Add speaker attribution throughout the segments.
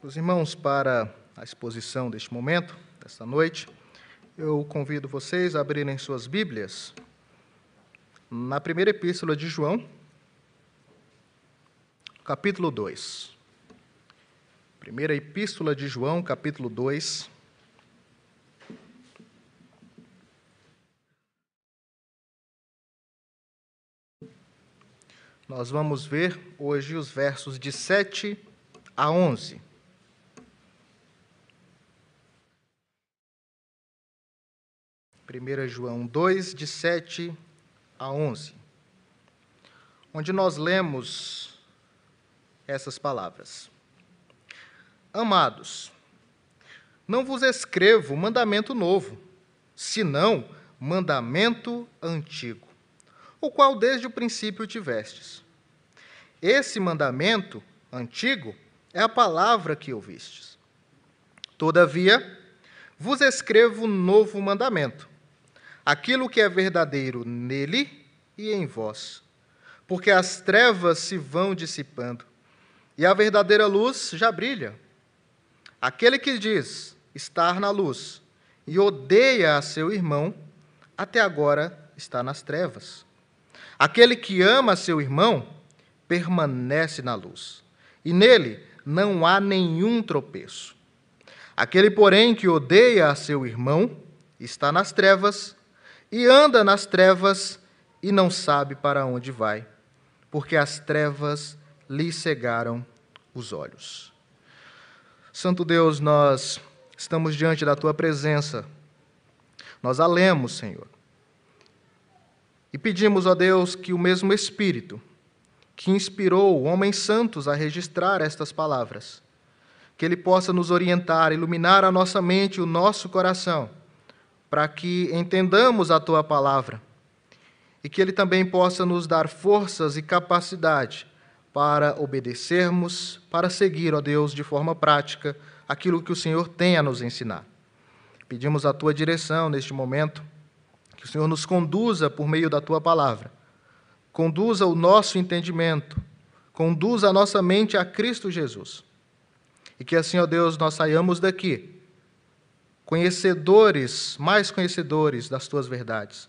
Speaker 1: Os irmãos, para a exposição deste momento, desta noite, eu convido vocês a abrirem suas Bíblias na primeira epístola de João, capítulo 2. Primeira epístola de João, capítulo 2. Nós vamos ver hoje os versos de 7 a 11. Primeira João 2 de 7 a 11. Onde nós lemos essas palavras. Amados, não vos escrevo mandamento novo, senão mandamento antigo o qual desde o princípio tivestes. Esse mandamento antigo é a palavra que ouvistes. Todavia, vos escrevo um novo mandamento, aquilo que é verdadeiro nele e em vós, porque as trevas se vão dissipando e a verdadeira luz já brilha. Aquele que diz estar na luz e odeia a seu irmão, até agora está nas trevas. Aquele que ama seu irmão permanece na luz, e nele não há nenhum tropeço. Aquele, porém, que odeia a seu irmão está nas trevas e anda nas trevas e não sabe para onde vai, porque as trevas lhe cegaram os olhos. Santo Deus, nós estamos diante da tua presença. Nós a lemos, Senhor. E pedimos a Deus que o mesmo Espírito que inspirou homens santos a registrar estas palavras, que ele possa nos orientar, iluminar a nossa mente e o nosso coração, para que entendamos a tua palavra e que ele também possa nos dar forças e capacidade para obedecermos, para seguir, ó Deus, de forma prática aquilo que o Senhor tem a nos ensinar. Pedimos a tua direção neste momento que o Senhor nos conduza por meio da tua palavra. Conduza o nosso entendimento, conduza a nossa mente a Cristo Jesus. E que assim, ó Deus, nós saiamos daqui conhecedores, mais conhecedores das tuas verdades.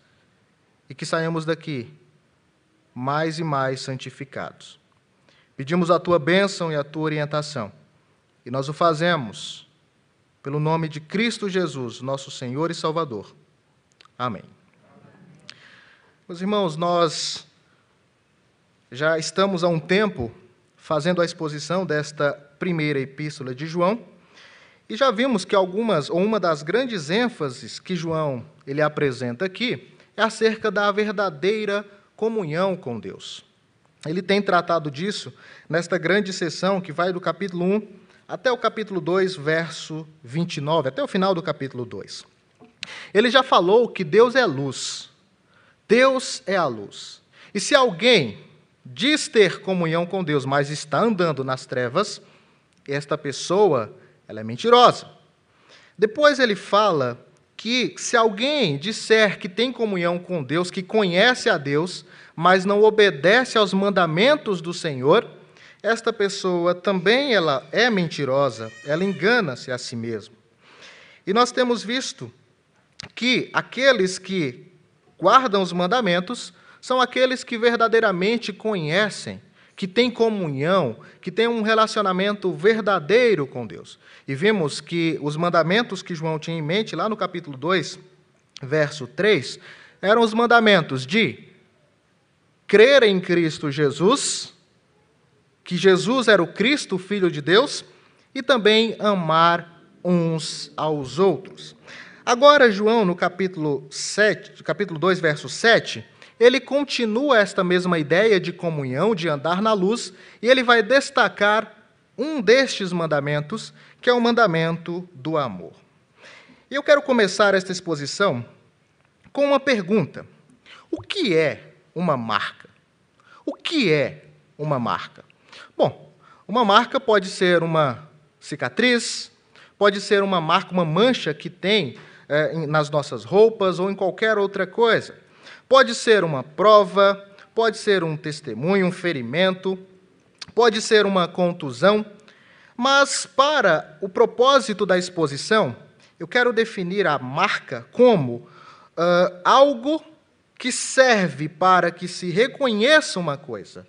Speaker 1: E que saiamos daqui mais e mais santificados. Pedimos a tua bênção e a tua orientação. E nós o fazemos pelo nome de Cristo Jesus, nosso Senhor e Salvador. Amém. Meus irmãos, nós já estamos há um tempo fazendo a exposição desta primeira epístola de João e já vimos que algumas ou uma das grandes ênfases que João ele apresenta aqui é acerca da verdadeira comunhão com Deus. Ele tem tratado disso nesta grande sessão que vai do capítulo 1 até o capítulo 2, verso 29, até o final do capítulo 2. Ele já falou que Deus é luz Deus é a luz. E se alguém diz ter comunhão com Deus, mas está andando nas trevas, esta pessoa ela é mentirosa. Depois ele fala que se alguém disser que tem comunhão com Deus, que conhece a Deus, mas não obedece aos mandamentos do Senhor, esta pessoa também ela é mentirosa, ela engana-se a si mesma. E nós temos visto que aqueles que guardam os mandamentos são aqueles que verdadeiramente conhecem, que têm comunhão, que têm um relacionamento verdadeiro com Deus. E vimos que os mandamentos que João tinha em mente, lá no capítulo 2, verso 3, eram os mandamentos de crer em Cristo Jesus, que Jesus era o Cristo, Filho de Deus, e também amar uns aos outros. Agora, João, no capítulo, 7, capítulo 2, verso 7, ele continua esta mesma ideia de comunhão, de andar na luz, e ele vai destacar um destes mandamentos, que é o mandamento do amor. E eu quero começar esta exposição com uma pergunta: O que é uma marca? O que é uma marca? Bom, uma marca pode ser uma cicatriz, pode ser uma marca, uma mancha que tem é, nas nossas roupas ou em qualquer outra coisa. Pode ser uma prova, pode ser um testemunho, um ferimento, pode ser uma contusão, Mas, para o propósito da exposição, eu quero definir a marca como uh, algo que serve para que se reconheça uma coisa,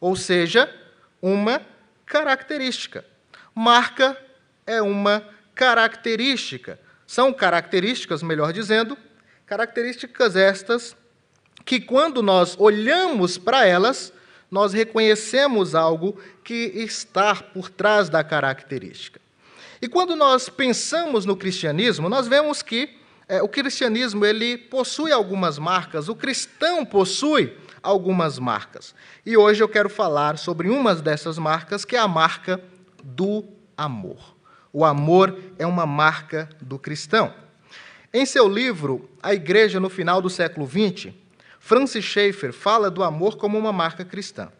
Speaker 1: ou seja, uma característica. Marca é uma característica. São características, melhor dizendo, características estas que, quando nós olhamos para elas, nós reconhecemos algo que está por trás da característica. E quando nós pensamos no cristianismo, nós vemos que é, o cristianismo ele possui algumas marcas, o cristão possui algumas marcas. E hoje eu quero falar sobre uma dessas marcas, que é a marca do amor. O amor é uma marca do cristão. Em seu livro, A Igreja no Final do Século XX, Francis Schaeffer fala do amor como uma marca cristã.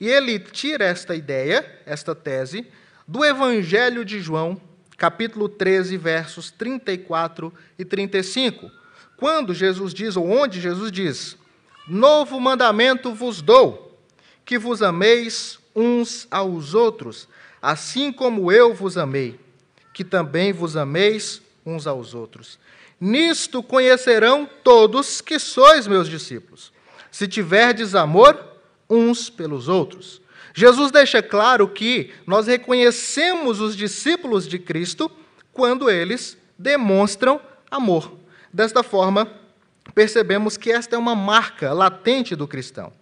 Speaker 1: E ele tira esta ideia, esta tese, do Evangelho de João, capítulo 13, versos 34 e 35, quando Jesus diz, ou onde Jesus diz: Novo mandamento vos dou, que vos ameis uns aos outros, assim como eu vos amei, que também vos ameis uns aos outros. Nisto conhecerão todos que sois meus discípulos, se tiverdes amor uns pelos outros. Jesus deixa claro que nós reconhecemos os discípulos de Cristo quando eles demonstram amor. Desta forma, percebemos que esta é uma marca latente do cristão.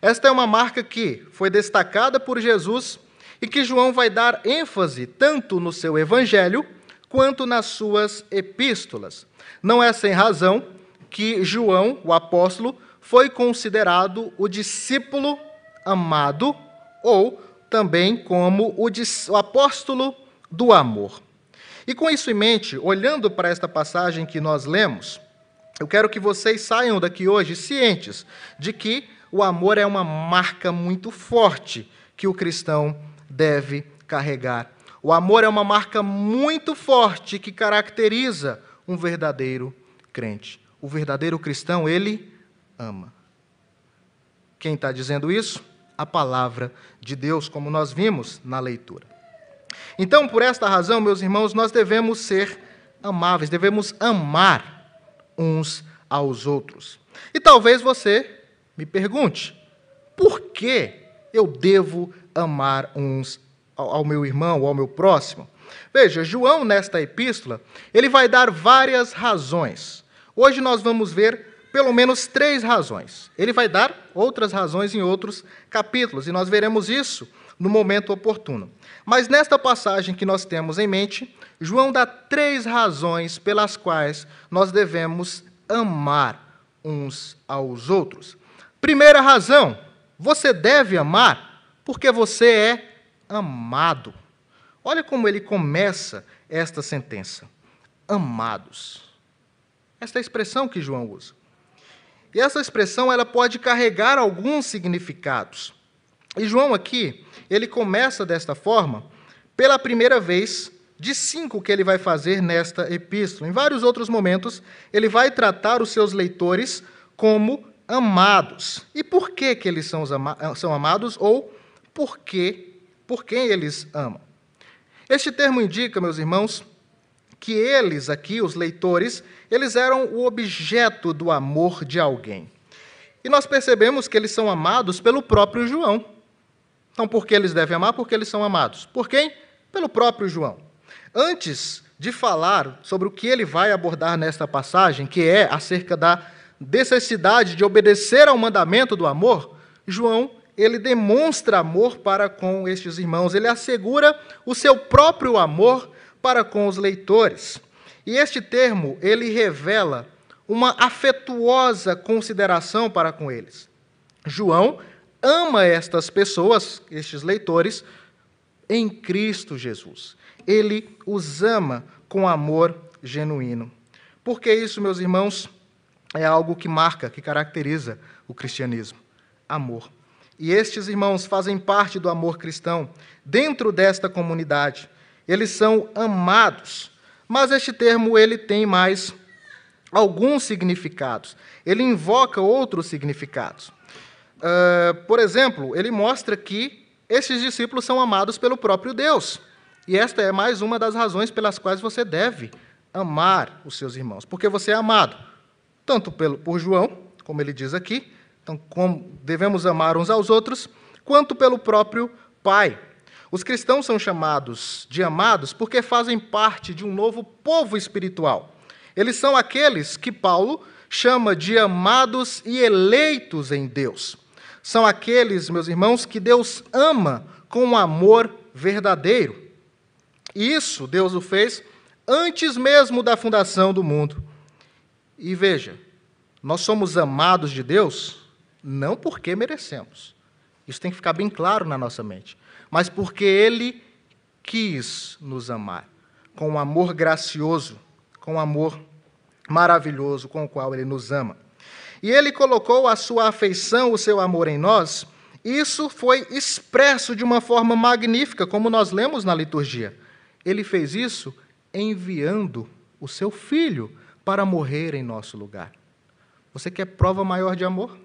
Speaker 1: Esta é uma marca que foi destacada por Jesus e que João vai dar ênfase tanto no seu evangelho quanto nas suas epístolas. Não é sem razão que João, o apóstolo, foi considerado o discípulo amado ou também como o, apóstolo do amor. E com isso em mente, olhando para esta passagem que nós lemos, eu quero que vocês saiam daqui hoje cientes de que o amor é uma marca muito forte que o cristão deve carregar. O amor é uma marca muito forte que caracteriza um verdadeiro crente. O verdadeiro cristão, ele ama. Quem está dizendo isso? A palavra de Deus, como nós vimos na leitura. Então, por esta razão, meus irmãos, nós devemos ser amáveis, devemos amar uns aos outros. E talvez você me pergunte: por que eu devo amar uns ao meu irmão ou ao meu próximo? Veja, João, nesta epístola, ele vai dar várias razões. Hoje nós vamos ver pelo menos três razões. Ele vai dar outras razões em outros capítulos, e nós veremos isso no momento oportuno. Mas nesta passagem que nós temos em mente, João dá três razões pelas quais nós devemos amar uns aos outros. Primeira razão, você deve amar porque você é amado. Olha como ele começa esta sentença: amados. Esta é a expressão que João usa. E essa expressão ela pode carregar alguns significados. E João aqui, ele começa desta forma, pela primeira vez, de cinco que ele vai fazer nesta epístola. Em vários outros momentos, ele vai tratar os seus leitores como amados. E por que, que eles são, são amados? Ou por, que, por quem eles amam? Este termo indica, meus irmãos, que eles aqui, os leitores, eles eram o objeto do amor de alguém. E nós percebemos que eles são amados pelo próprio João. Então, por que eles devem amar? Porque eles são amados. Por quem? Pelo próprio João. Antes de falar sobre o que ele vai abordar nesta passagem, que é acerca da necessidade de obedecer ao mandamento do amor, João ele demonstra amor para com estes irmãos, ele assegura o seu próprio amor para com os leitores. E este termo, ele revela uma afetuosa consideração para com eles. João ama estas pessoas, estes leitores, em Cristo Jesus. Ele os ama com amor genuíno. Porque isso, meus irmãos, é algo que marca, que caracteriza o cristianismo: amor. E estes irmãos fazem parte do amor cristão dentro desta comunidade. Eles são amados. Mas este termo ele tem mais alguns significados. Ele invoca outros significados. Uh, por exemplo, ele mostra que esses discípulos são amados pelo próprio Deus. E esta é mais uma das razões pelas quais você deve amar os seus irmãos, porque você é amado tanto pelo, por João, como ele diz aqui, então como devemos amar uns aos outros, quanto pelo próprio Pai. Os cristãos são chamados de amados porque fazem parte de um novo povo espiritual. Eles são aqueles que Paulo chama de amados e eleitos em Deus. São aqueles, meus irmãos, que Deus ama com um amor verdadeiro. Isso Deus o fez antes mesmo da fundação do mundo. E veja, nós somos amados de Deus não porque merecemos. Isso tem que ficar bem claro na nossa mente. Mas porque Ele quis nos amar com um amor gracioso, com um amor maravilhoso com o qual Ele nos ama. E Ele colocou a sua afeição, o seu amor em nós. Isso foi expresso de uma forma magnífica, como nós lemos na liturgia. Ele fez isso enviando o seu filho para morrer em nosso lugar. Você quer prova maior de amor?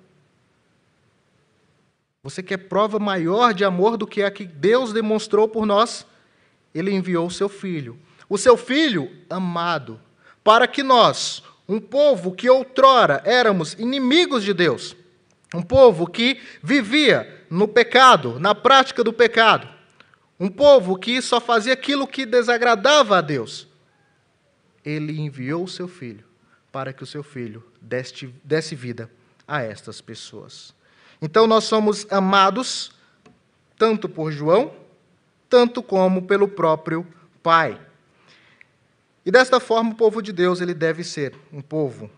Speaker 1: Você quer prova maior de amor do que a que Deus demonstrou por nós? Ele enviou o seu filho. O seu filho amado, para que nós, um povo que outrora éramos inimigos de Deus, um povo que vivia no pecado, na prática do pecado, um povo que só fazia aquilo que desagradava a Deus, ele enviou o seu filho para que o seu filho desse, desse vida a estas pessoas. Então nós somos amados tanto por João, tanto como pelo próprio Pai. E desta forma o povo de Deus ele deve ser um povo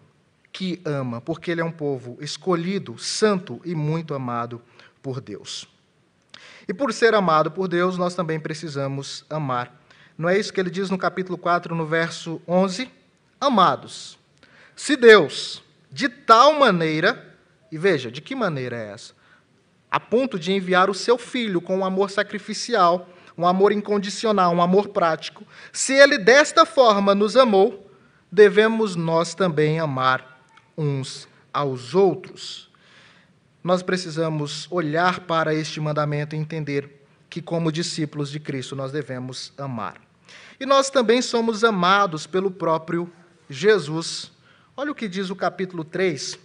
Speaker 1: que ama, porque ele é um povo escolhido, santo e muito amado por Deus. E por ser amado por Deus, nós também precisamos amar. Não é isso que ele diz no capítulo 4, no verso 11? Amados, se Deus, de tal maneira, e veja, de que maneira é essa? A ponto de enviar o seu filho com um amor sacrificial, um amor incondicional, um amor prático. Se ele desta forma nos amou, devemos nós também amar uns aos outros. Nós precisamos olhar para este mandamento e entender que, como discípulos de Cristo, nós devemos amar. E nós também somos amados pelo próprio Jesus. Olha o que diz o capítulo 3,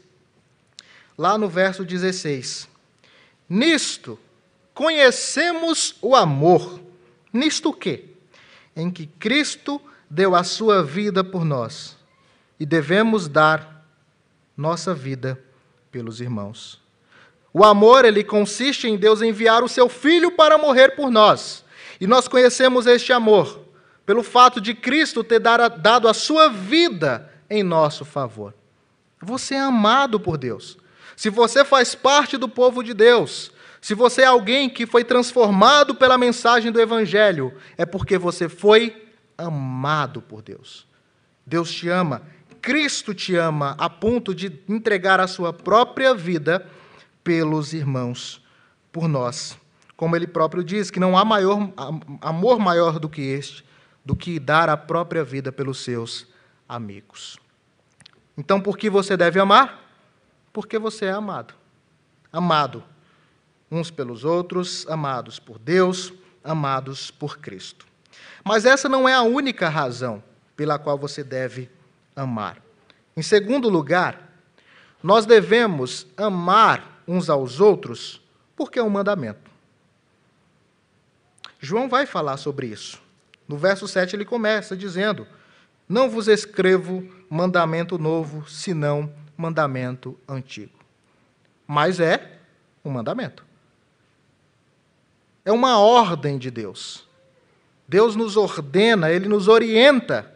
Speaker 1: lá no verso 16. Nisto conhecemos o amor. Nisto o quê? Em que Cristo deu a sua vida por nós e devemos dar nossa vida pelos irmãos. O amor, ele consiste em Deus enviar o seu filho para morrer por nós. E nós conhecemos este amor pelo fato de Cristo ter dado a sua vida em nosso favor. Você é amado por Deus. Se você faz parte do povo de Deus, se você é alguém que foi transformado pela mensagem do Evangelho, é porque você foi amado por Deus. Deus te ama, Cristo te ama a ponto de entregar a sua própria vida pelos irmãos, por nós. Como ele próprio diz, que não há maior, amor maior do que este, do que dar a própria vida pelos seus amigos. Então, por que você deve amar? Porque você é amado. Amado uns pelos outros, amados por Deus, amados por Cristo. Mas essa não é a única razão pela qual você deve amar. Em segundo lugar, nós devemos amar uns aos outros porque é um mandamento. João vai falar sobre isso. No verso 7 ele começa dizendo: Não vos escrevo mandamento novo, senão mandamento antigo. Mas é um mandamento. É uma ordem de Deus. Deus nos ordena, ele nos orienta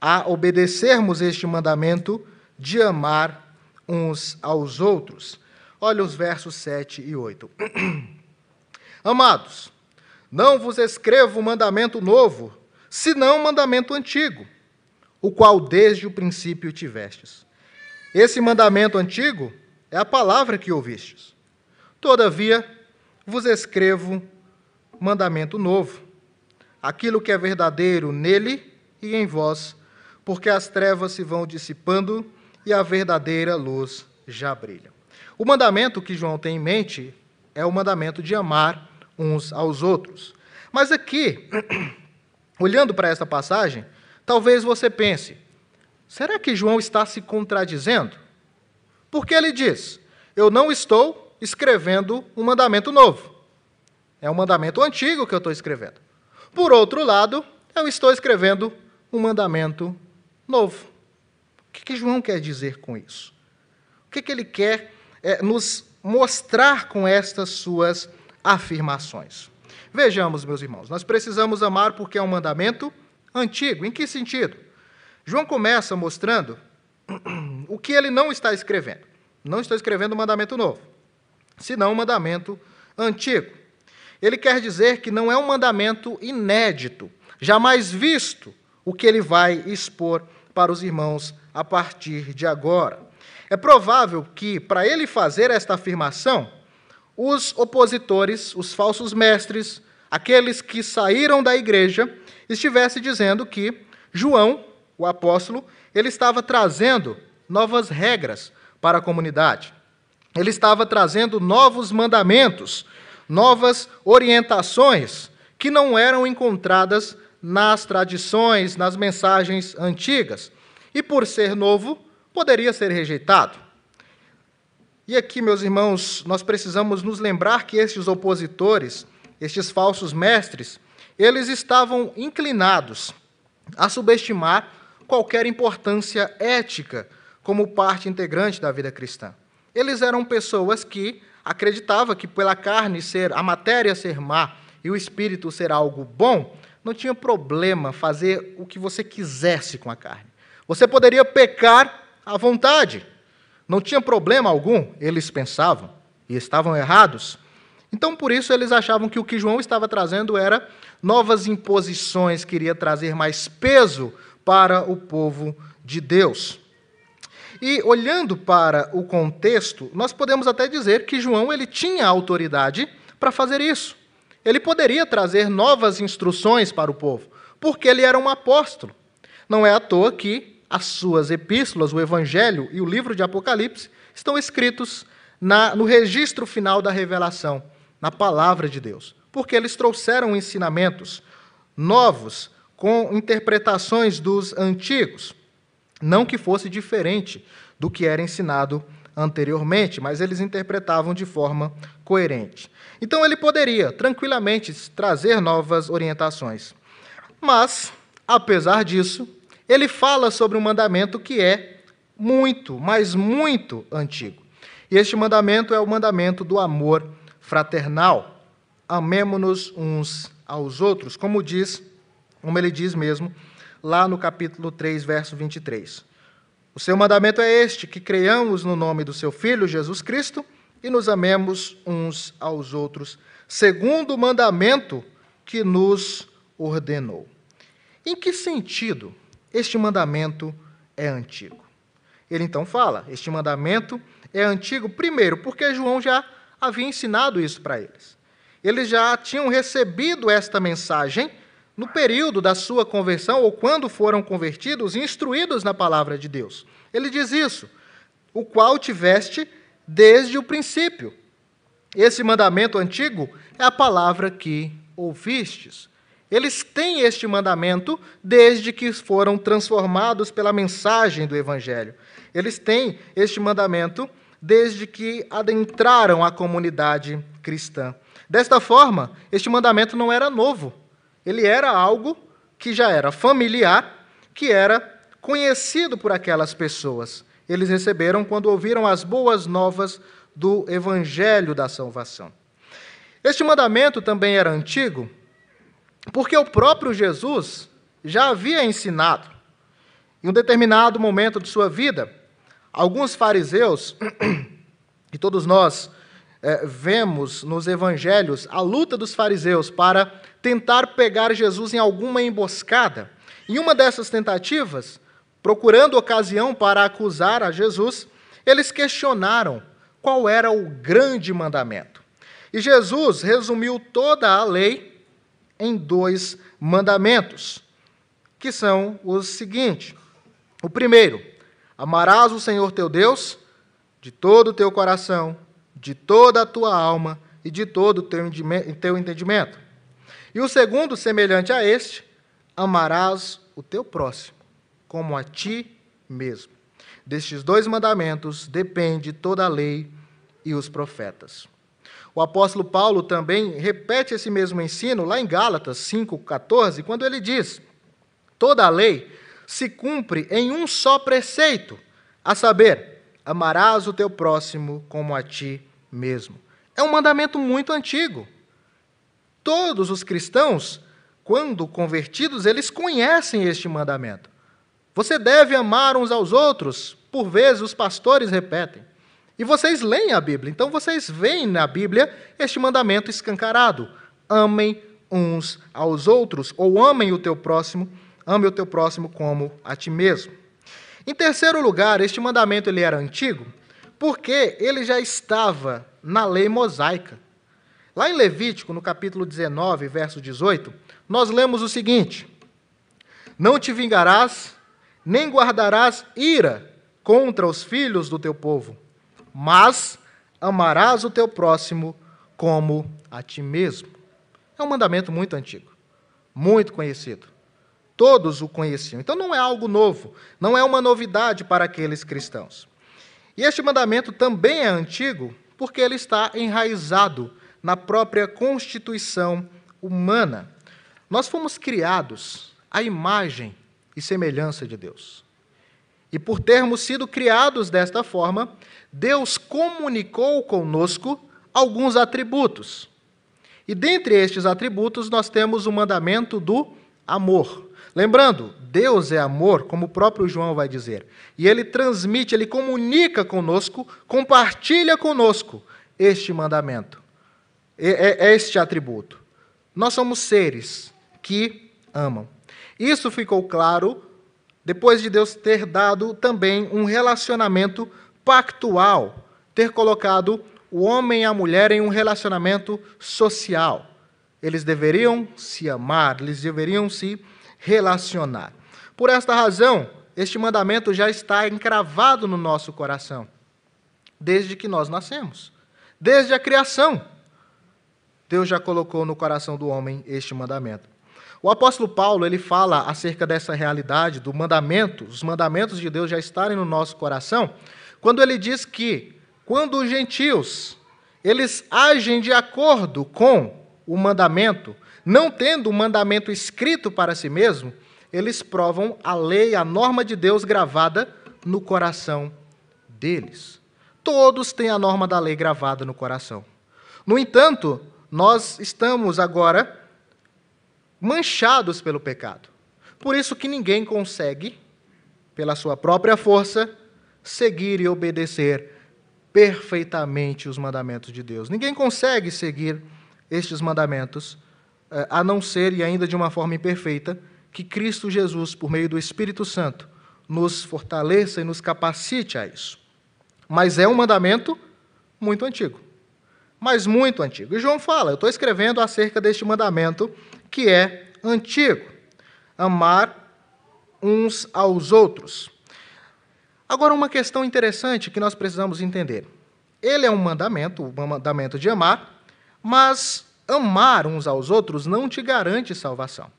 Speaker 1: a obedecermos este mandamento de amar uns aos outros. Olha os versos 7 e 8. Amados, não vos escrevo mandamento novo, senão mandamento antigo o qual desde o princípio tivestes. Esse mandamento antigo é a palavra que ouvistes. Todavia, vos escrevo mandamento novo, aquilo que é verdadeiro nele e em vós, porque as trevas se vão dissipando e a verdadeira luz já brilha. O mandamento que João tem em mente é o mandamento de amar uns aos outros. Mas aqui, olhando para essa passagem, talvez você pense: será que João está se contradizendo? Porque ele diz: Eu não estou escrevendo um mandamento novo. É um mandamento antigo que eu estou escrevendo. Por outro lado, eu estou escrevendo um mandamento novo. O que, que João quer dizer com isso? O que, que ele quer é, nos mostrar com estas suas afirmações? Vejamos, meus irmãos, nós precisamos amar porque é um mandamento antigo. Em que sentido? João começa mostrando o que ele não está escrevendo. Não está escrevendo um mandamento novo, senão um mandamento antigo. Ele quer dizer que não é um mandamento inédito, jamais visto, o que ele vai expor para os irmãos a partir de agora. É provável que, para ele fazer esta afirmação, os opositores, os falsos mestres, aqueles que saíram da igreja, estivessem dizendo que João, o apóstolo, ele estava trazendo novas regras para a comunidade. Ele estava trazendo novos mandamentos, novas orientações que não eram encontradas nas tradições, nas mensagens antigas. E por ser novo, poderia ser rejeitado. E aqui, meus irmãos, nós precisamos nos lembrar que estes opositores, estes falsos mestres, eles estavam inclinados a subestimar qualquer importância ética como parte integrante da vida cristã. Eles eram pessoas que acreditavam que pela carne ser a matéria ser má e o espírito ser algo bom, não tinha problema fazer o que você quisesse com a carne. Você poderia pecar à vontade. Não tinha problema algum, eles pensavam, e estavam errados. Então, por isso, eles achavam que o que João estava trazendo era novas imposições, queria trazer mais peso para o povo de Deus. E olhando para o contexto, nós podemos até dizer que João ele tinha autoridade para fazer isso. Ele poderia trazer novas instruções para o povo, porque ele era um apóstolo. Não é à toa que as suas epístolas, o Evangelho e o livro de Apocalipse estão escritos na, no registro final da revelação, na palavra de Deus, porque eles trouxeram ensinamentos novos com interpretações dos antigos. Não que fosse diferente do que era ensinado anteriormente, mas eles interpretavam de forma coerente. Então ele poderia tranquilamente trazer novas orientações. Mas, apesar disso, ele fala sobre um mandamento que é muito, mas muito antigo. E este mandamento é o mandamento do amor fraternal. Amemo-nos uns aos outros, como diz, como ele diz mesmo lá no capítulo 3, verso 23. O seu mandamento é este: que creiamos no nome do seu Filho Jesus Cristo e nos amemos uns aos outros, segundo o mandamento que nos ordenou. Em que sentido este mandamento é antigo? Ele então fala: este mandamento é antigo, primeiro, porque João já havia ensinado isso para eles. Eles já tinham recebido esta mensagem no período da sua conversão ou quando foram convertidos, instruídos na palavra de Deus. Ele diz isso, o qual tiveste desde o princípio. Esse mandamento antigo é a palavra que ouvistes. Eles têm este mandamento desde que foram transformados pela mensagem do Evangelho. Eles têm este mandamento desde que adentraram a comunidade cristã. Desta forma, este mandamento não era novo ele era algo que já era familiar, que era conhecido por aquelas pessoas. Eles receberam quando ouviram as boas novas do evangelho da salvação. Este mandamento também era antigo, porque o próprio Jesus já havia ensinado. Em um determinado momento de sua vida, alguns fariseus, e todos nós é, vemos nos evangelhos a luta dos fariseus para tentar pegar Jesus em alguma emboscada. Em uma dessas tentativas, procurando ocasião para acusar a Jesus, eles questionaram qual era o grande mandamento. E Jesus resumiu toda a lei em dois mandamentos, que são os seguintes: o primeiro, amarás o Senhor teu Deus de todo o teu coração, de toda a tua alma e de todo o teu entendimento. E o segundo, semelhante a este, amarás o teu próximo como a ti mesmo. Destes dois mandamentos depende toda a lei e os profetas. O apóstolo Paulo também repete esse mesmo ensino lá em Gálatas 5,14, quando ele diz: Toda a lei se cumpre em um só preceito, a saber, amarás o teu próximo como a ti mesmo. É um mandamento muito antigo. Todos os cristãos, quando convertidos, eles conhecem este mandamento. Você deve amar uns aos outros, por vezes os pastores repetem. E vocês leem a Bíblia, então vocês veem na Bíblia este mandamento escancarado: amem uns aos outros, ou amem o teu próximo, ame o teu próximo como a ti mesmo. Em terceiro lugar, este mandamento ele era antigo, porque ele já estava na lei mosaica. Lá em Levítico, no capítulo 19, verso 18, nós lemos o seguinte: Não te vingarás, nem guardarás ira contra os filhos do teu povo mas amarás o teu próximo como a ti mesmo. É um mandamento muito antigo, muito conhecido. Todos o conheciam. Então não é algo novo, não é uma novidade para aqueles cristãos. E este mandamento também é antigo porque ele está enraizado na própria constituição humana. Nós fomos criados à imagem e semelhança de Deus. E por termos sido criados desta forma, Deus comunicou conosco alguns atributos. E dentre estes atributos, nós temos o mandamento do amor. Lembrando, Deus é amor, como o próprio João vai dizer. E ele transmite, ele comunica conosco, compartilha conosco este mandamento, é, é este atributo. Nós somos seres que amam. Isso ficou claro depois de Deus ter dado também um relacionamento pactual, ter colocado o homem e a mulher em um relacionamento social. Eles deveriam se amar, eles deveriam se relacionar. Por esta razão, este mandamento já está encravado no nosso coração, desde que nós nascemos, desde a criação. Deus já colocou no coração do homem este mandamento. O apóstolo Paulo, ele fala acerca dessa realidade do mandamento, os mandamentos de Deus já estarem no nosso coração, quando ele diz que quando os gentios eles agem de acordo com o mandamento, não tendo o mandamento escrito para si mesmo, eles provam a lei, a norma de Deus gravada no coração deles. Todos têm a norma da lei gravada no coração. No entanto, nós estamos agora manchados pelo pecado. Por isso que ninguém consegue, pela sua própria força, seguir e obedecer perfeitamente os mandamentos de Deus. Ninguém consegue seguir estes mandamentos, eh, a não ser, e ainda de uma forma imperfeita, que Cristo Jesus, por meio do Espírito Santo, nos fortaleça e nos capacite a isso. Mas é um mandamento muito antigo. Mas muito antigo. E João fala, eu estou escrevendo acerca deste mandamento que é antigo: amar uns aos outros. Agora, uma questão interessante que nós precisamos entender. Ele é um mandamento, o mandamento de amar, mas amar uns aos outros não te garante salvação.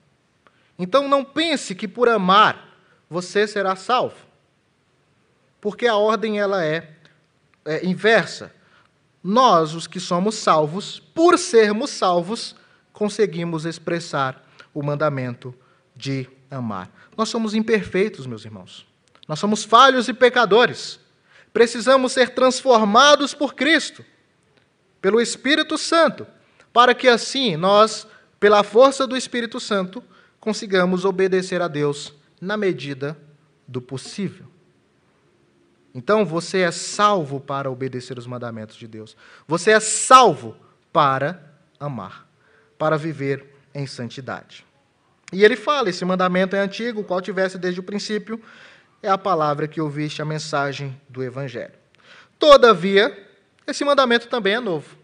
Speaker 1: Então, não pense que por amar você será salvo, porque a ordem ela é, é inversa. Nós, os que somos salvos, por sermos salvos, conseguimos expressar o mandamento de amar. Nós somos imperfeitos, meus irmãos. Nós somos falhos e pecadores. Precisamos ser transformados por Cristo, pelo Espírito Santo, para que assim nós, pela força do Espírito Santo, consigamos obedecer a Deus na medida do possível. Então você é salvo para obedecer os mandamentos de Deus. Você é salvo para amar para viver em santidade. E ele fala: esse mandamento é antigo, o qual tivesse desde o princípio, é a palavra que ouviste, a mensagem do Evangelho. Todavia, esse mandamento também é novo.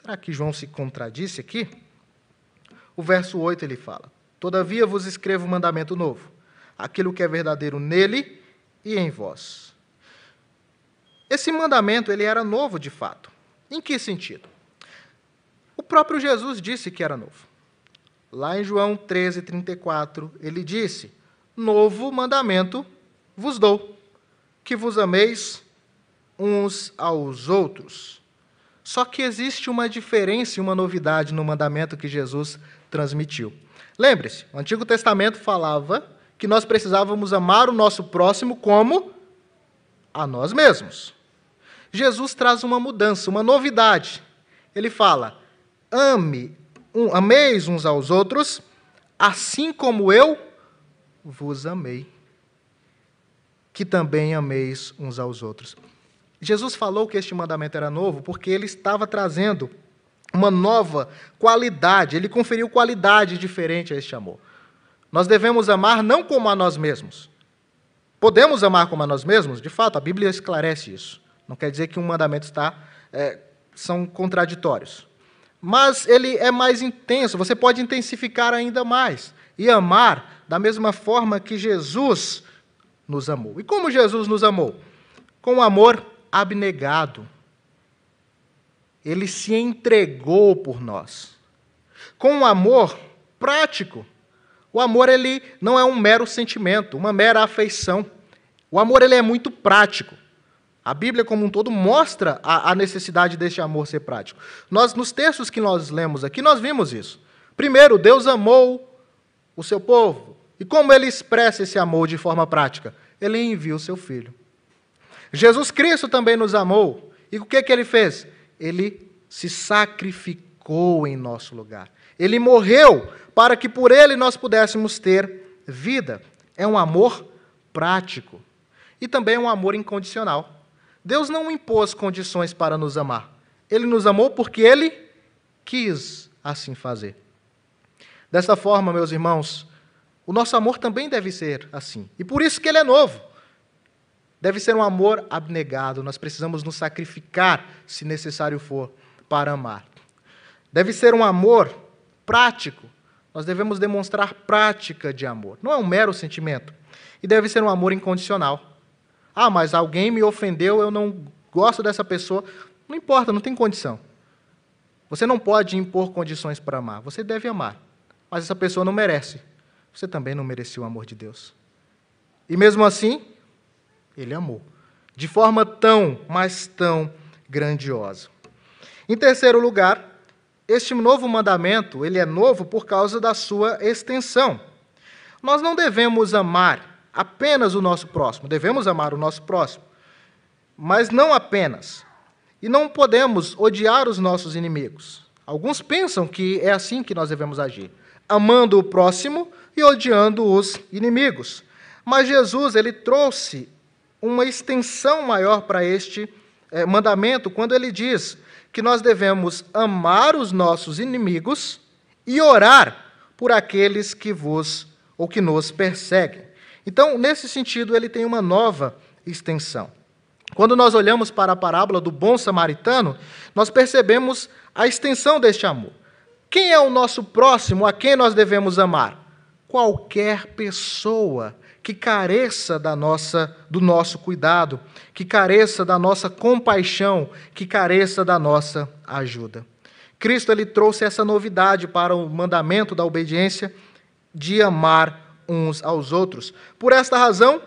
Speaker 1: Será que João se contradisse aqui? O verso 8 ele fala: Todavia vos escrevo um mandamento novo, aquilo que é verdadeiro nele e em vós. Esse mandamento ele era novo de fato. Em que sentido? próprio Jesus disse que era novo. Lá em João 13, 34, ele disse: Novo mandamento vos dou, que vos ameis uns aos outros. Só que existe uma diferença e uma novidade no mandamento que Jesus transmitiu. Lembre-se, o Antigo Testamento falava que nós precisávamos amar o nosso próximo como a nós mesmos. Jesus traz uma mudança, uma novidade. Ele fala: ame, um, ameis uns aos outros, assim como eu vos amei. Que também ameis uns aos outros. Jesus falou que este mandamento era novo porque ele estava trazendo uma nova qualidade, ele conferiu qualidade diferente a este amor. Nós devemos amar não como a nós mesmos. Podemos amar como a nós mesmos? De fato, a Bíblia esclarece isso. Não quer dizer que um mandamento está é, são contraditórios. Mas ele é mais intenso, você pode intensificar ainda mais e amar da mesma forma que Jesus nos amou. E como Jesus nos amou? Com um amor abnegado. Ele se entregou por nós. Com um amor prático. O amor ele não é um mero sentimento, uma mera afeição. O amor ele é muito prático. A Bíblia como um todo mostra a, a, necessidade deste amor ser prático. Nós nos textos que nós lemos aqui nós vimos isso. Primeiro, Deus amou o seu povo. E como ele expressa esse amor de forma prática? Ele envia o seu filho. Jesus Cristo também nos amou. E o que, que ele fez? Ele se sacrificou em nosso lugar. Ele morreu para que por ele nós pudéssemos ter vida. É um amor prático. E também um amor incondicional. Deus não impôs condições para nos amar. Ele nos amou porque ele quis assim fazer. Dessa forma, meus irmãos, o nosso amor também deve ser assim. E por isso que ele é novo. Deve ser um amor abnegado, nós precisamos nos sacrificar, se necessário for, para amar. Deve ser um amor prático, nós devemos demonstrar prática de amor, não é um mero sentimento. E deve ser um amor incondicional. Ah, mas alguém me ofendeu, eu não gosto dessa pessoa. Não importa, não tem condição. Você não pode impor condições para amar, você deve amar. Mas essa pessoa não merece. Você também não merecia o amor de Deus. E mesmo assim, ele amou. De forma tão, mas tão grandiosa. Em terceiro lugar, este novo mandamento, ele é novo por causa da sua extensão. Nós não devemos amar apenas o nosso próximo, devemos amar o nosso próximo, mas não apenas. E não podemos odiar os nossos inimigos. Alguns pensam que é assim que nós devemos agir, amando o próximo e odiando os inimigos. Mas Jesus, ele trouxe uma extensão maior para este é, mandamento quando ele diz que nós devemos amar os nossos inimigos e orar por aqueles que vos ou que nos perseguem. Então, nesse sentido, ele tem uma nova extensão. Quando nós olhamos para a parábola do bom samaritano, nós percebemos a extensão deste amor. Quem é o nosso próximo a quem nós devemos amar? Qualquer pessoa que careça da nossa do nosso cuidado, que careça da nossa compaixão, que careça da nossa ajuda. Cristo ele trouxe essa novidade para o mandamento da obediência de amar uns aos outros. Por esta razão,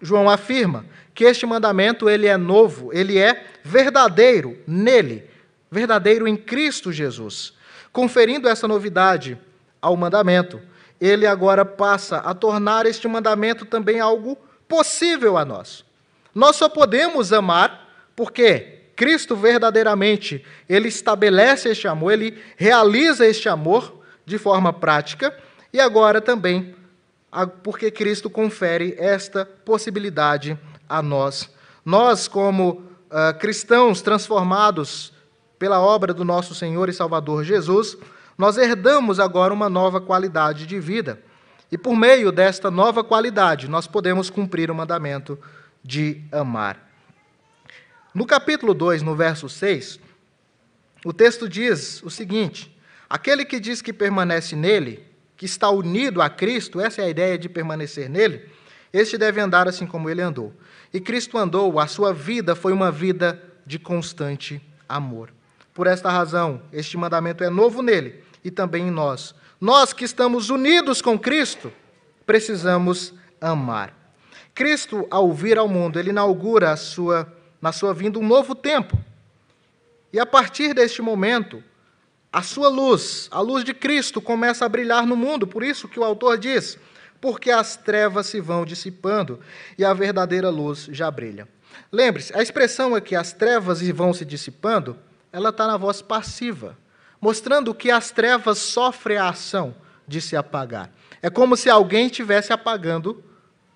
Speaker 1: João afirma que este mandamento ele é novo, ele é verdadeiro nele, verdadeiro em Cristo Jesus, conferindo essa novidade ao mandamento ele agora passa a tornar este mandamento também algo possível a nós. Nós só podemos amar porque Cristo verdadeiramente, ele estabelece este amor, ele realiza este amor de forma prática e agora também porque Cristo confere esta possibilidade a nós. Nós, como uh, cristãos transformados pela obra do nosso Senhor e Salvador Jesus, nós herdamos agora uma nova qualidade de vida. E por meio desta nova qualidade, nós podemos cumprir o mandamento de amar. No capítulo 2, no verso 6, o texto diz o seguinte: Aquele que diz que permanece nele, que está unido a Cristo, essa é a ideia de permanecer nele, este deve andar assim como ele andou. E Cristo andou, a sua vida foi uma vida de constante amor. Por esta razão, este mandamento é novo nele e também em nós. Nós que estamos unidos com Cristo, precisamos amar. Cristo, ao vir ao mundo, ele inaugura sua, na sua vinda um novo tempo. E a partir deste momento, a sua luz, a luz de Cristo, começa a brilhar no mundo. Por isso que o autor diz: porque as trevas se vão dissipando e a verdadeira luz já brilha. Lembre-se, a expressão aqui, as trevas vão se dissipando, ela está na voz passiva, mostrando que as trevas sofrem a ação de se apagar. É como se alguém estivesse apagando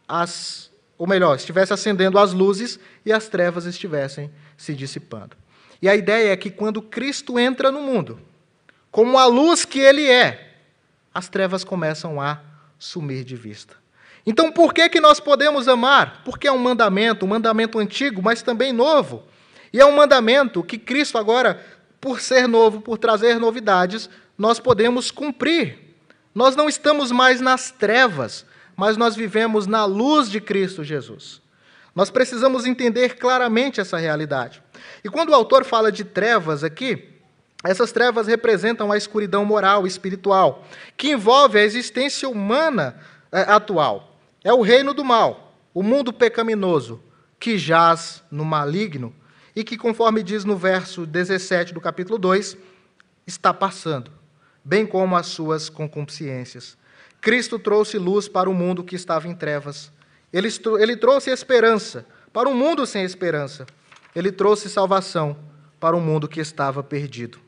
Speaker 1: as, ou melhor, estivesse acendendo as luzes e as trevas estivessem se dissipando. E a ideia é que quando Cristo entra no mundo, como a luz que ele é, as trevas começam a sumir de vista. Então, por que, que nós podemos amar? Porque é um mandamento, um mandamento antigo, mas também novo. E é um mandamento que Cristo, agora, por ser novo, por trazer novidades, nós podemos cumprir. Nós não estamos mais nas trevas, mas nós vivemos na luz de Cristo Jesus. Nós precisamos entender claramente essa realidade. E quando o autor fala de trevas aqui, essas trevas representam a escuridão moral espiritual, que envolve a existência humana é, atual. É o reino do mal, o mundo pecaminoso, que jaz no maligno e que, conforme diz no verso 17 do capítulo 2, está passando, bem como as suas concupiscências. Cristo trouxe luz para o mundo que estava em trevas. Ele, ele trouxe esperança para um mundo sem esperança. Ele trouxe salvação para um mundo que estava perdido.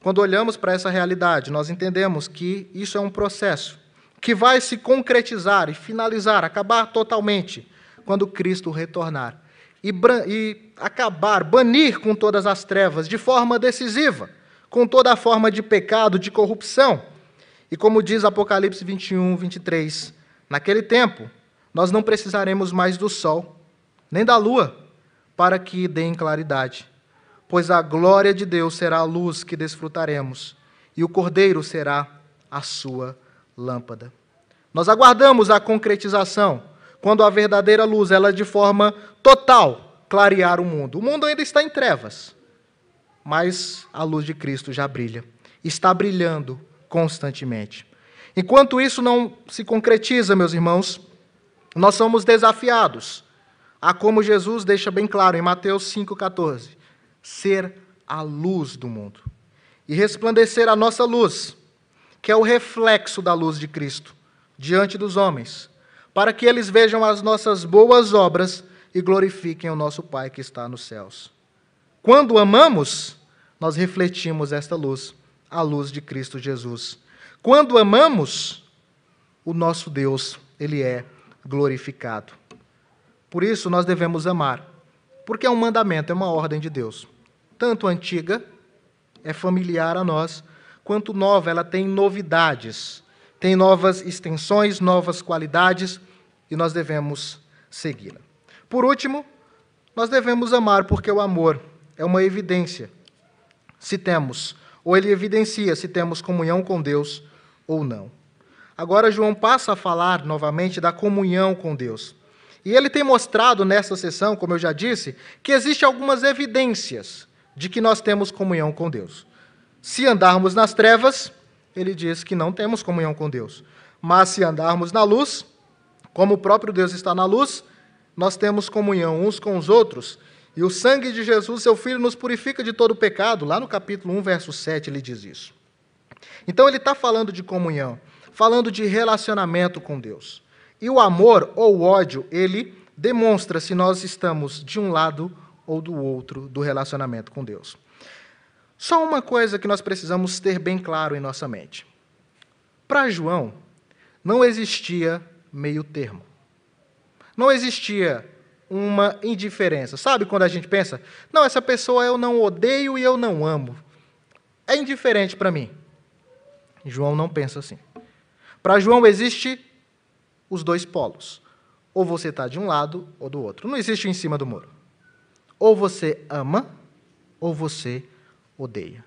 Speaker 1: Quando olhamos para essa realidade, nós entendemos que isso é um processo que vai se concretizar e finalizar, acabar totalmente, quando Cristo retornar e, e acabar, banir com todas as trevas de forma decisiva, com toda a forma de pecado, de corrupção. E como diz Apocalipse 21, 23, naquele tempo nós não precisaremos mais do sol, nem da lua, para que deem claridade pois a glória de Deus será a luz que desfrutaremos, e o Cordeiro será a sua lâmpada. Nós aguardamos a concretização, quando a verdadeira luz, ela de forma total, clarear o mundo. O mundo ainda está em trevas, mas a luz de Cristo já brilha, está brilhando constantemente. Enquanto isso não se concretiza, meus irmãos, nós somos desafiados a como Jesus deixa bem claro em Mateus 5,14 ser a luz do mundo e resplandecer a nossa luz, que é o reflexo da luz de Cristo, diante dos homens, para que eles vejam as nossas boas obras e glorifiquem o nosso Pai que está nos céus. Quando amamos, nós refletimos esta luz, a luz de Cristo Jesus. Quando amamos, o nosso Deus, ele é glorificado. Por isso nós devemos amar, porque é um mandamento, é uma ordem de Deus tanto antiga, é familiar a nós, quanto nova, ela tem novidades, tem novas extensões, novas qualidades, e nós devemos segui-la. Por último, nós devemos amar, porque o amor é uma evidência, se temos, ou ele evidencia se temos comunhão com Deus ou não. Agora, João passa a falar novamente da comunhão com Deus. E ele tem mostrado nessa sessão, como eu já disse, que existem algumas evidências de que nós temos comunhão com Deus. Se andarmos nas trevas, ele diz que não temos comunhão com Deus. Mas se andarmos na luz, como o próprio Deus está na luz, nós temos comunhão uns com os outros. E o sangue de Jesus, seu Filho, nos purifica de todo pecado. Lá no capítulo 1, verso 7, ele diz isso. Então, ele está falando de comunhão, falando de relacionamento com Deus. E o amor ou o ódio, ele demonstra se nós estamos de um lado ou do outro do relacionamento com Deus. Só uma coisa que nós precisamos ter bem claro em nossa mente. Para João, não existia meio termo. Não existia uma indiferença. Sabe quando a gente pensa, não, essa pessoa eu não odeio e eu não amo. É indiferente para mim. João não pensa assim. Para João existe os dois polos. Ou você está de um lado ou do outro. Não existe em cima do muro. Ou você ama, ou você odeia.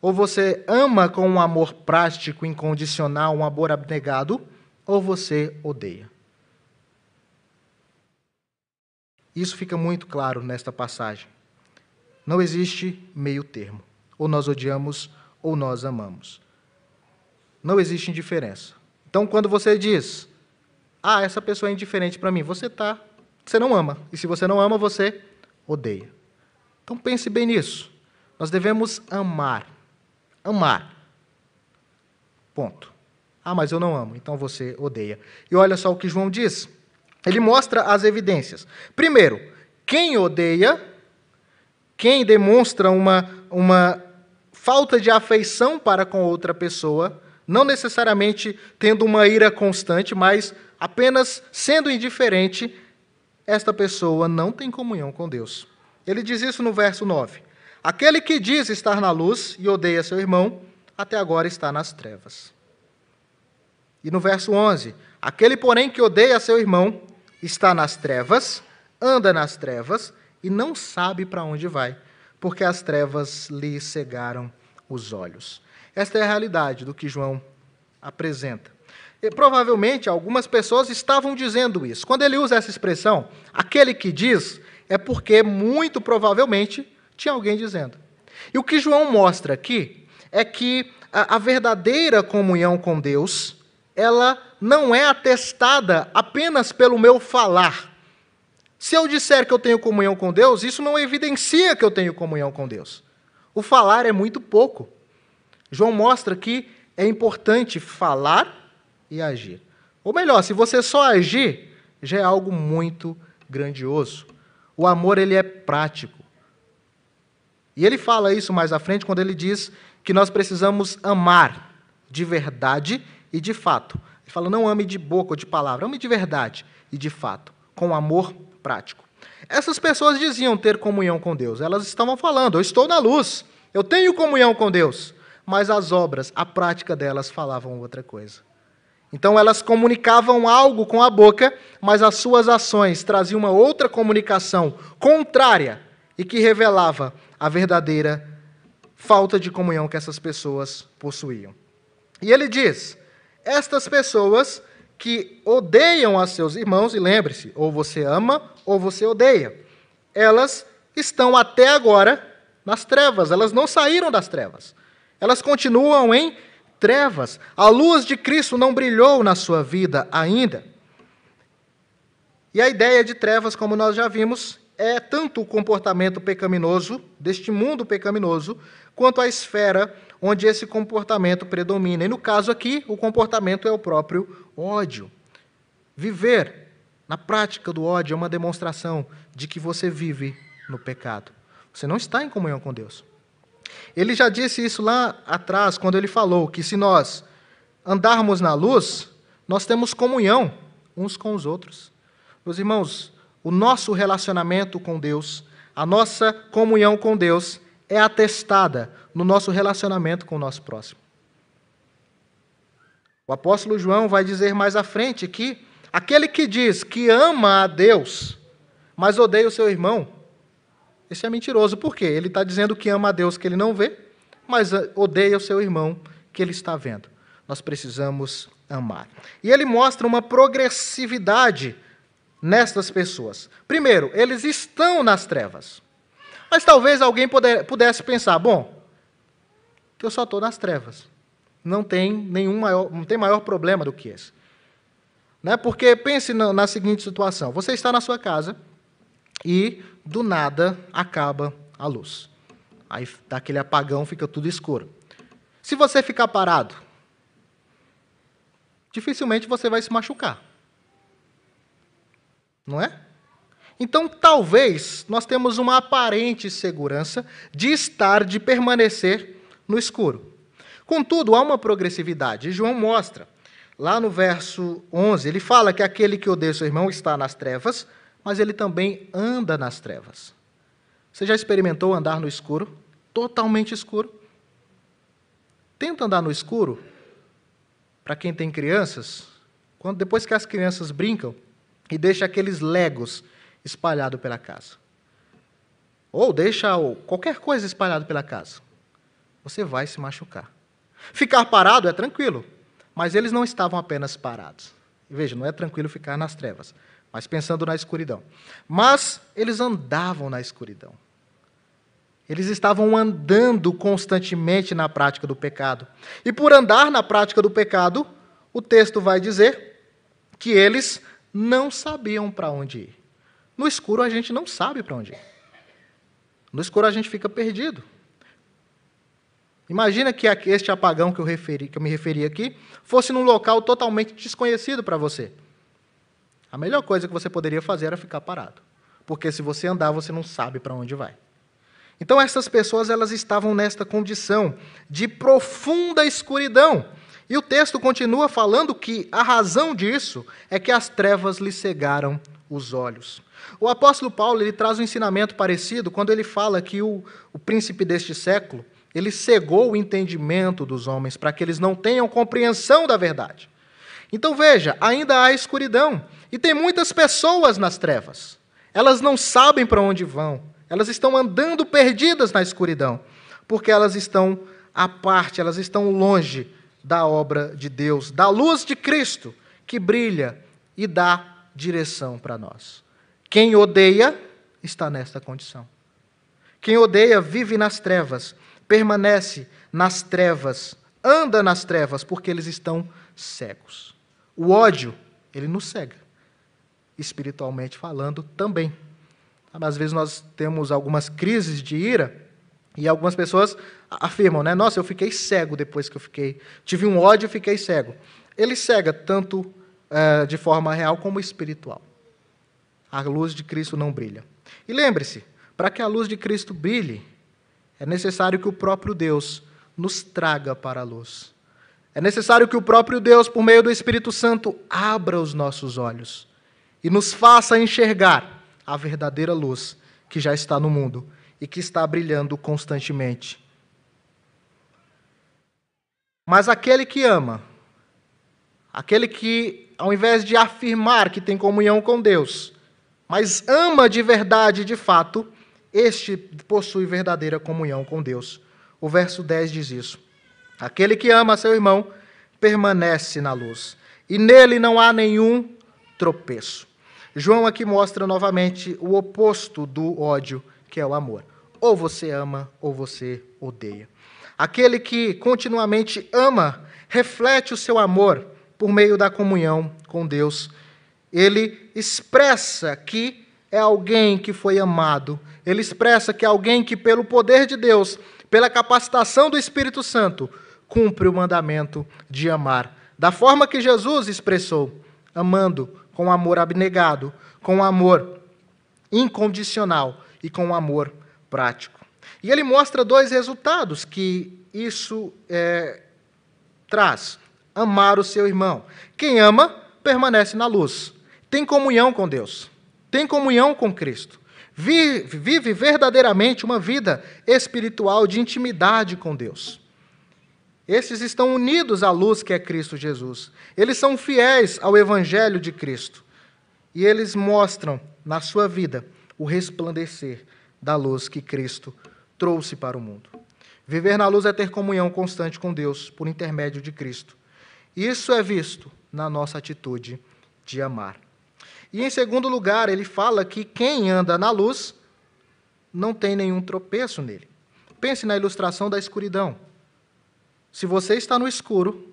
Speaker 1: Ou você ama com um amor prático, incondicional, um amor abnegado, ou você odeia. Isso fica muito claro nesta passagem. Não existe meio termo. Ou nós odiamos ou nós amamos. Não existe indiferença. Então, quando você diz, ah, essa pessoa é indiferente para mim, você tá, você não ama. E se você não ama, você odeia. Então pense bem nisso. Nós devemos amar. Amar. Ponto. Ah, mas eu não amo, então você odeia. E olha só o que João diz. Ele mostra as evidências. Primeiro, quem odeia, quem demonstra uma, uma falta de afeição para com outra pessoa, não necessariamente tendo uma ira constante, mas apenas sendo indiferente, esta pessoa não tem comunhão com Deus. Ele diz isso no verso 9. Aquele que diz estar na luz e odeia seu irmão, até agora está nas trevas. E no verso 11: Aquele, porém, que odeia seu irmão, está nas trevas, anda nas trevas e não sabe para onde vai, porque as trevas lhe cegaram os olhos. Esta é a realidade do que João apresenta. E, provavelmente algumas pessoas estavam dizendo isso. Quando ele usa essa expressão, aquele que diz, é porque muito provavelmente tinha alguém dizendo. E o que João mostra aqui é que a, a verdadeira comunhão com Deus, ela não é atestada apenas pelo meu falar. Se eu disser que eu tenho comunhão com Deus, isso não evidencia que eu tenho comunhão com Deus. O falar é muito pouco. João mostra que é importante falar e agir. Ou melhor, se você só agir, já é algo muito grandioso. O amor ele é prático. E ele fala isso mais à frente quando ele diz que nós precisamos amar de verdade e de fato. Ele fala: não ame de boca ou de palavra, ame de verdade e de fato, com amor prático. Essas pessoas diziam ter comunhão com Deus. Elas estavam falando: eu estou na luz, eu tenho comunhão com Deus mas as obras, a prática delas falavam outra coisa. Então elas comunicavam algo com a boca, mas as suas ações traziam uma outra comunicação contrária e que revelava a verdadeira falta de comunhão que essas pessoas possuíam. E ele diz: estas pessoas que odeiam a seus irmãos, e lembre-se, ou você ama ou você odeia, elas estão até agora nas trevas, elas não saíram das trevas. Elas continuam em trevas. A luz de Cristo não brilhou na sua vida ainda. E a ideia de trevas, como nós já vimos, é tanto o comportamento pecaminoso, deste mundo pecaminoso, quanto a esfera onde esse comportamento predomina. E no caso aqui, o comportamento é o próprio ódio. Viver na prática do ódio é uma demonstração de que você vive no pecado. Você não está em comunhão com Deus. Ele já disse isso lá atrás, quando ele falou que se nós andarmos na luz, nós temos comunhão uns com os outros. Meus irmãos, o nosso relacionamento com Deus, a nossa comunhão com Deus é atestada no nosso relacionamento com o nosso próximo. O apóstolo João vai dizer mais à frente que aquele que diz que ama a Deus, mas odeia o seu irmão, esse é mentiroso. Por quê? Ele está dizendo que ama a Deus que ele não vê, mas odeia o seu irmão que ele está vendo. Nós precisamos amar. E ele mostra uma progressividade nestas pessoas. Primeiro, eles estão nas trevas. Mas talvez alguém pudesse pensar: bom, eu só estou nas trevas. Não tem nenhum maior, não tem maior problema do que esse. Né? Porque pense na, na seguinte situação: você está na sua casa e do nada acaba a luz. Aí dá aquele apagão, fica tudo escuro. Se você ficar parado, dificilmente você vai se machucar. Não é? Então, talvez nós temos uma aparente segurança de estar, de permanecer no escuro. Contudo, há uma progressividade. João mostra, lá no verso 11, ele fala que aquele que odeia seu irmão está nas trevas, mas ele também anda nas trevas. Você já experimentou andar no escuro? Totalmente escuro? Tenta andar no escuro. Para quem tem crianças, quando depois que as crianças brincam e deixa aqueles legos espalhados pela casa. Ou deixa qualquer coisa espalhada pela casa. Você vai se machucar. Ficar parado é tranquilo, mas eles não estavam apenas parados. Veja, não é tranquilo ficar nas trevas mas pensando na escuridão. Mas eles andavam na escuridão. Eles estavam andando constantemente na prática do pecado. E por andar na prática do pecado, o texto vai dizer que eles não sabiam para onde ir. No escuro a gente não sabe para onde ir. No escuro a gente fica perdido. Imagina que este apagão que eu, referi, que eu me referi aqui fosse num local totalmente desconhecido para você. A melhor coisa que você poderia fazer era ficar parado. Porque se você andar, você não sabe para onde vai. Então essas pessoas elas estavam nesta condição de profunda escuridão. E o texto continua falando que a razão disso é que as trevas lhe cegaram os olhos. O apóstolo Paulo ele traz um ensinamento parecido quando ele fala que o, o príncipe deste século ele cegou o entendimento dos homens para que eles não tenham compreensão da verdade. Então veja, ainda há escuridão e tem muitas pessoas nas trevas. Elas não sabem para onde vão. Elas estão andando perdidas na escuridão, porque elas estão à parte, elas estão longe da obra de Deus, da luz de Cristo que brilha e dá direção para nós. Quem odeia está nesta condição. Quem odeia vive nas trevas permanece nas trevas, anda nas trevas, porque eles estão cegos. O ódio, ele nos cega, espiritualmente falando também. Às vezes nós temos algumas crises de ira e algumas pessoas afirmam, né? Nossa, eu fiquei cego depois que eu fiquei. Tive um ódio e fiquei cego. Ele cega tanto é, de forma real como espiritual. A luz de Cristo não brilha. E lembre-se, para que a luz de Cristo brilhe, é necessário que o próprio Deus nos traga para a luz. É necessário que o próprio Deus, por meio do Espírito Santo, abra os nossos olhos e nos faça enxergar a verdadeira luz que já está no mundo e que está brilhando constantemente. Mas aquele que ama, aquele que, ao invés de afirmar que tem comunhão com Deus, mas ama de verdade, de fato, este possui verdadeira comunhão com Deus. O verso 10 diz isso. Aquele que ama seu irmão permanece na luz, e nele não há nenhum tropeço. João aqui mostra novamente o oposto do ódio, que é o amor. Ou você ama, ou você odeia. Aquele que continuamente ama, reflete o seu amor por meio da comunhão com Deus. Ele expressa que é alguém que foi amado ele expressa que alguém que, pelo poder de Deus, pela capacitação do Espírito Santo, cumpre o mandamento de amar. Da forma que Jesus expressou, amando com amor abnegado, com amor incondicional e com amor prático. E ele mostra dois resultados que isso é, traz: amar o seu irmão. Quem ama, permanece na luz, tem comunhão com Deus, tem comunhão com Cristo vive verdadeiramente uma vida espiritual de intimidade com Deus. Esses estão unidos à luz que é Cristo Jesus. Eles são fiéis ao Evangelho de Cristo. E eles mostram na sua vida o resplandecer da luz que Cristo trouxe para o mundo. Viver na luz é ter comunhão constante com Deus por intermédio de Cristo. Isso é visto na nossa atitude de amar. E em segundo lugar, ele fala que quem anda na luz não tem nenhum tropeço nele. Pense na ilustração da escuridão. Se você está no escuro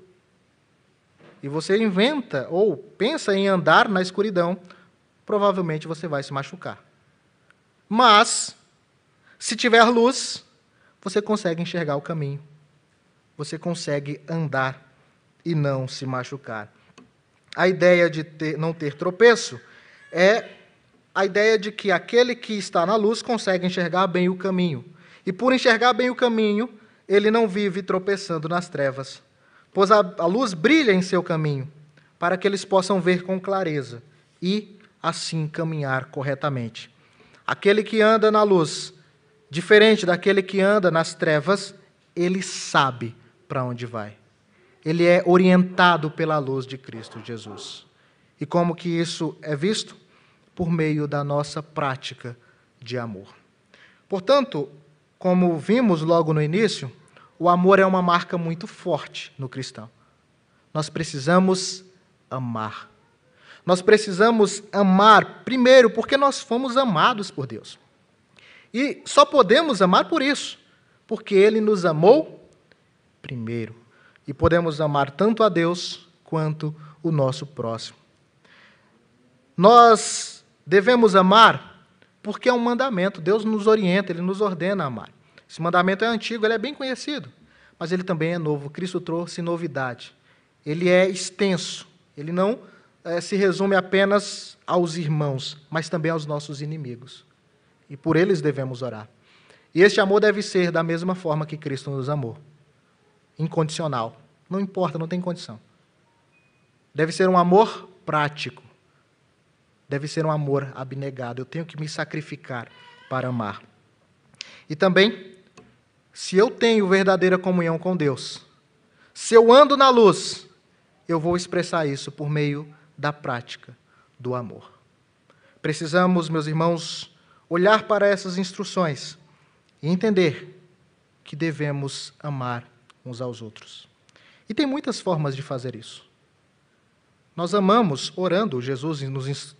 Speaker 1: e você inventa ou pensa em andar na escuridão, provavelmente você vai se machucar. Mas, se tiver luz, você consegue enxergar o caminho. Você consegue andar e não se machucar. A ideia de ter, não ter tropeço é a ideia de que aquele que está na luz consegue enxergar bem o caminho. E por enxergar bem o caminho, ele não vive tropeçando nas trevas, pois a, a luz brilha em seu caminho, para que eles possam ver com clareza e, assim, caminhar corretamente. Aquele que anda na luz, diferente daquele que anda nas trevas, ele sabe para onde vai ele é orientado pela luz de Cristo Jesus. E como que isso é visto? Por meio da nossa prática de amor. Portanto, como vimos logo no início, o amor é uma marca muito forte no cristão. Nós precisamos amar. Nós precisamos amar, primeiro, porque nós fomos amados por Deus. E só podemos amar por isso, porque Ele nos amou primeiro. E podemos amar tanto a Deus quanto o nosso próximo. Nós devemos amar porque é um mandamento. Deus nos orienta, Ele nos ordena a amar. Esse mandamento é antigo, ele é bem conhecido, mas ele também é novo. Cristo trouxe novidade. Ele é extenso, ele não é, se resume apenas aos irmãos, mas também aos nossos inimigos. E por eles devemos orar. E este amor deve ser da mesma forma que Cristo nos amou incondicional. Não importa, não tem condição. Deve ser um amor prático. Deve ser um amor abnegado. Eu tenho que me sacrificar para amar. E também, se eu tenho verdadeira comunhão com Deus, se eu ando na luz, eu vou expressar isso por meio da prática do amor. Precisamos, meus irmãos, olhar para essas instruções e entender que devemos amar uns aos outros. E tem muitas formas de fazer isso. Nós amamos orando, Jesus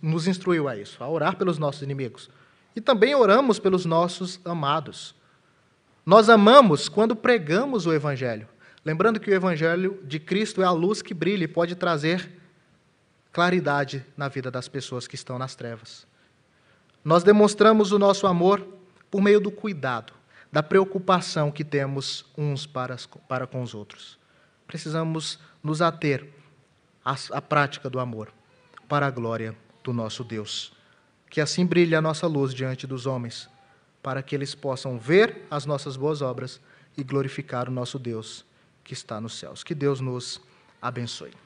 Speaker 1: nos instruiu a isso, a orar pelos nossos inimigos. E também oramos pelos nossos amados. Nós amamos quando pregamos o Evangelho. Lembrando que o Evangelho de Cristo é a luz que brilha e pode trazer claridade na vida das pessoas que estão nas trevas. Nós demonstramos o nosso amor por meio do cuidado, da preocupação que temos uns para, para com os outros. Precisamos nos ater à, à prática do amor, para a glória do nosso Deus. Que assim brilhe a nossa luz diante dos homens, para que eles possam ver as nossas boas obras e glorificar o nosso Deus que está nos céus. Que Deus nos abençoe.